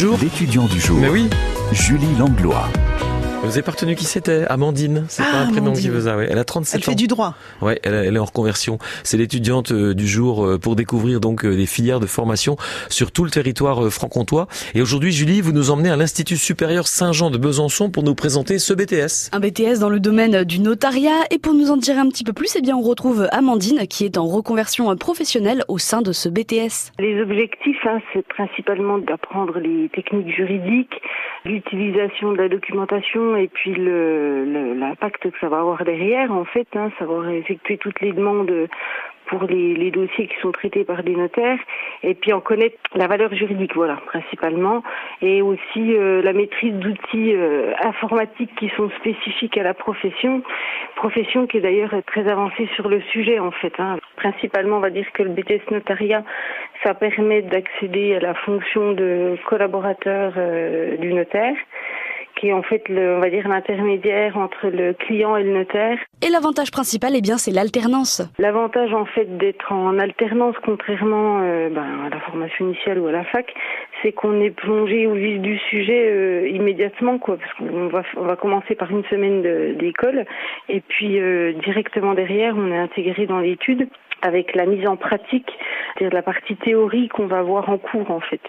L'étudiant du jour. Mais oui, Julie Langlois. Vous avez pas retenu qui c'était Amandine, c'est Ah, pas un prénom Amandine. qui veut ça, ouais. Elle a 37 Elle ans. fait du droit. Ouais, elle, elle est en reconversion. C'est l'étudiante euh, du jour euh, pour découvrir donc euh, des filières de formation sur tout le territoire franc-comtois. Et aujourd'hui, Julie, vous nous emmenez à l'Institut supérieur Saint-Jean de Besançon pour nous présenter ce BTS. Un BTS dans le domaine du notariat et pour nous en dire un petit peu plus, eh bien on retrouve Amandine qui est en reconversion professionnelle au sein de ce BTS. Les objectifs, hein, c'est principalement d'apprendre les techniques juridiques, l'utilisation de la documentation et puis le- le- l'impact que ça va avoir derrière, en fait, hein, savoir effectuer toutes les demandes pour les, les dossiers qui sont traités par des notaires et puis en connaître la valeur juridique, voilà, principalement, et aussi euh, la maîtrise d'outils euh, informatiques qui sont spécifiques à la profession, profession qui est d'ailleurs très avancée sur le sujet en fait. Hein. Principalement, on va dire que le BTS notariat, ça permet d'accéder à la fonction de collaborateur euh, du notaire, qui est en fait, le, on va dire, l'intermédiaire entre le client et le notaire. Et l'avantage principal, eh bien c'est l'alternance. L'avantage en fait d'être en alternance, contrairement euh, ben, à la formation initiale ou à la fac, c'est qu'on est plongé au vif du sujet euh, immédiatement, quoi, parce qu'on va on va commencer par une semaine d'école et puis euh, directement derrière, on est intégré dans l'étude avec la mise en pratique, c'est-à-dire la partie théorie qu'on va voir en cours en fait.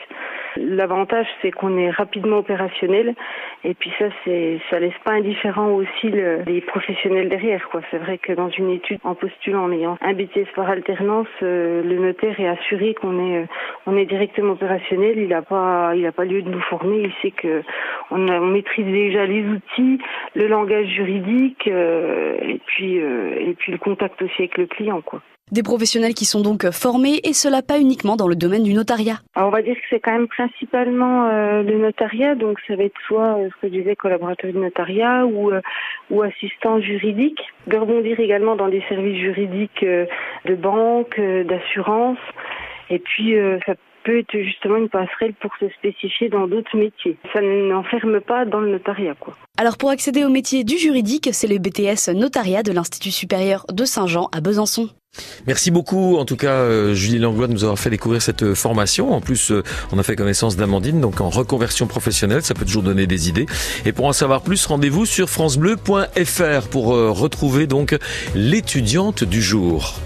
L'avantage, c'est qu'on est rapidement opérationnel, et puis ça, c'est, ça laisse pas indifférent aussi le- les professionnels derrière, quoi. C'est vrai que dans une étude, en postulant, en ayant un BTS par alternance, euh, le notaire est assuré qu'on est, euh, on est directement opérationnel. Il n'a pas, il a pas lieu de nous former. Il sait que on, a- on maîtrise déjà les outils, le langage juridique, euh, et puis, et puis le contact aussi avec le client, quoi. Des professionnels qui sont donc formés et cela pas uniquement dans le domaine du notariat. Alors, on va dire que c'est quand même principalement euh, le notariat, donc ça va être soit euh, ce que je disais collaborateur du notariat ou euh, ou assistant juridique. De rebondir également dans des services juridiques de banque, d'assurance, et puis ça peut être justement une passerelle pour se spécifier dans d'autres métiers. Ça n'enferme pas dans le notariat, quoi. Alors pour accéder au métier du juridique, c'est le BTS notariat de l'Institut supérieur de Saint-Jean à Besançon. Merci beaucoup, en tout cas, euh, Julie Langlois, de nous avoir fait découvrir cette euh, formation. En plus, euh, on a fait connaissance d'Amandine, donc en reconversion professionnelle, ça peut toujours donner des idées. Et pour en savoir plus, rendez-vous sur francebleu.fr pour retrouver donc l'étudiante du jour.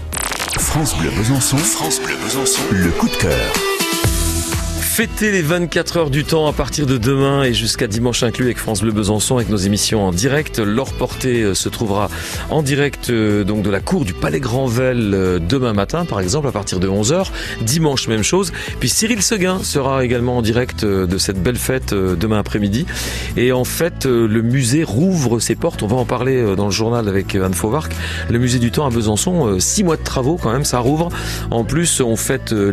France Bleu Besançon. France Bleu Besançon. Le coup de cœur. Fêtez les 24 heures du temps à partir de demain et jusqu'à dimanche inclus avec France Bleu Besançon avec nos émissions en direct. Laure Porté euh, se trouvera en direct euh, donc de la cour du Palais Granvel euh, demain matin par exemple à partir de 11h. Dimanche même chose. Puis Cyril Seguin sera également en direct de cette belle fête demain après-midi. Et en fait le musée rouvre ses portes. On va en parler dans le journal avec Anne Fauvarc. Le musée du temps à Besançon, six mois de travaux quand même, ça rouvre. En plus on fête